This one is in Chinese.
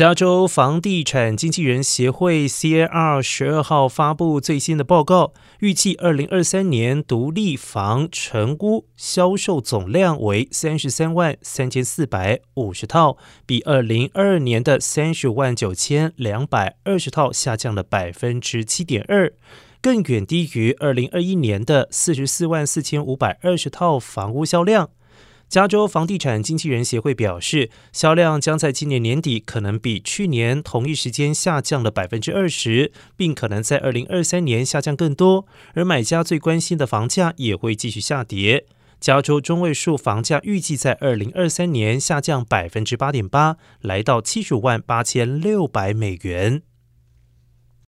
加州房地产经纪人协会 （CAR） 十二号发布最新的报告，预计二零二三年独立房成屋销售总量为三十三万三千四百五十套，比二零二二年的三十万九千两百二十套下降了百分之七点二，更远低于二零二一年的四十四万四千五百二十套房屋销量。加州房地产经纪人协会表示，销量将在今年年底可能比去年同一时间下降了百分之二十，并可能在二零二三年下降更多。而买家最关心的房价也会继续下跌。加州中位数房价预计在二零二三年下降百分之八点八，来到七十五万八千六百美元。